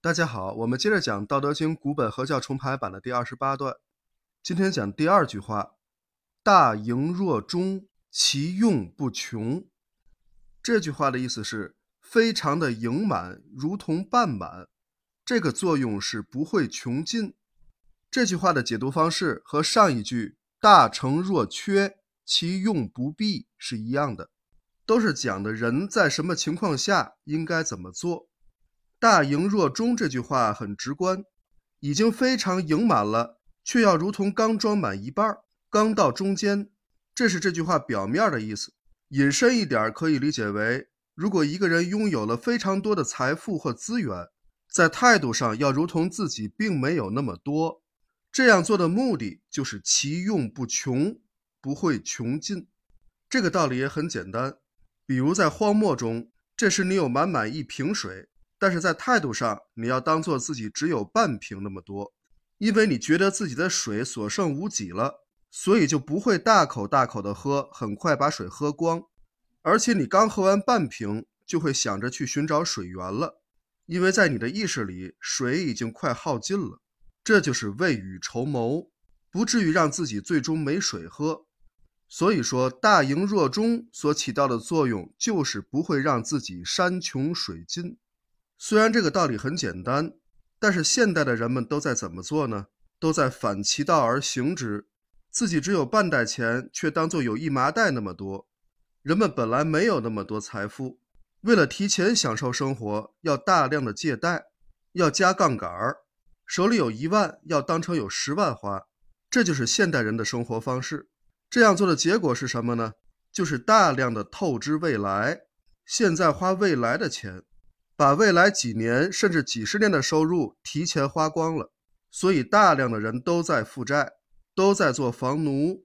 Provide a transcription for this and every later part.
大家好，我们接着讲《道德经》古本合教重排版的第二十八段。今天讲第二句话：“大盈若中，其用不穷。”这句话的意思是非常的盈满，如同半满，这个作用是不会穷尽。这句话的解读方式和上一句“大成若缺，其用不弊”是一样的，都是讲的人在什么情况下应该怎么做。大盈若中这句话很直观，已经非常盈满了，却要如同刚装满一半儿，刚到中间，这是这句话表面的意思。引申一点，可以理解为：如果一个人拥有了非常多的财富或资源，在态度上要如同自己并没有那么多。这样做的目的就是其用不穷，不会穷尽。这个道理也很简单，比如在荒漠中，这时你有满满一瓶水。但是在态度上，你要当做自己只有半瓶那么多，因为你觉得自己的水所剩无几了，所以就不会大口大口的喝，很快把水喝光。而且你刚喝完半瓶，就会想着去寻找水源了，因为在你的意识里，水已经快耗尽了。这就是未雨绸缪，不至于让自己最终没水喝。所以说，大盈若中所起到的作用，就是不会让自己山穷水尽。虽然这个道理很简单，但是现代的人们都在怎么做呢？都在反其道而行之，自己只有半袋钱，却当做有一麻袋那么多。人们本来没有那么多财富，为了提前享受生活，要大量的借贷，要加杠杆儿，手里有一万，要当成有十万花。这就是现代人的生活方式。这样做的结果是什么呢？就是大量的透支未来，现在花未来的钱。把未来几年甚至几十年的收入提前花光了，所以大量的人都在负债，都在做房奴，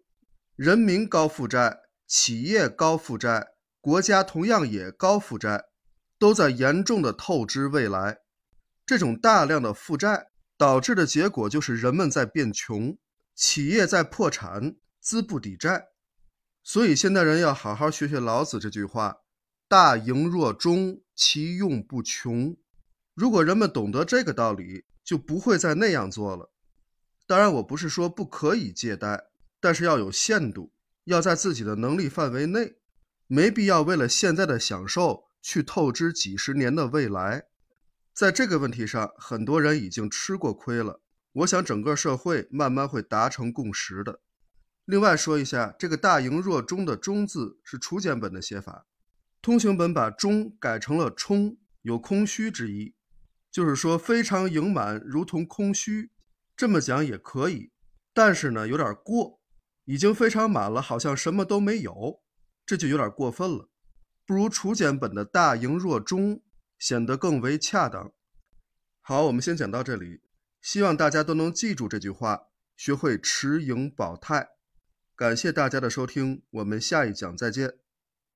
人民高负债，企业高负债，国家同样也高负债，都在严重的透支未来。这种大量的负债导致的结果就是人们在变穷，企业在破产，资不抵债。所以现代人要好好学学老子这句话。大盈若中，其用不穷。如果人们懂得这个道理，就不会再那样做了。当然，我不是说不可以借贷，但是要有限度，要在自己的能力范围内，没必要为了现在的享受去透支几十年的未来。在这个问题上，很多人已经吃过亏了。我想整个社会慢慢会达成共识的。另外说一下，这个“大盈若中”的“中”字是初简本的写法。通行本把“中”改成了“充”，有空虚之意，就是说非常盈满，如同空虚。这么讲也可以，但是呢，有点过，已经非常满了，好像什么都没有，这就有点过分了。不如楚简本的“大盈若中”显得更为恰当。好，我们先讲到这里，希望大家都能记住这句话，学会持盈保泰。感谢大家的收听，我们下一讲再见。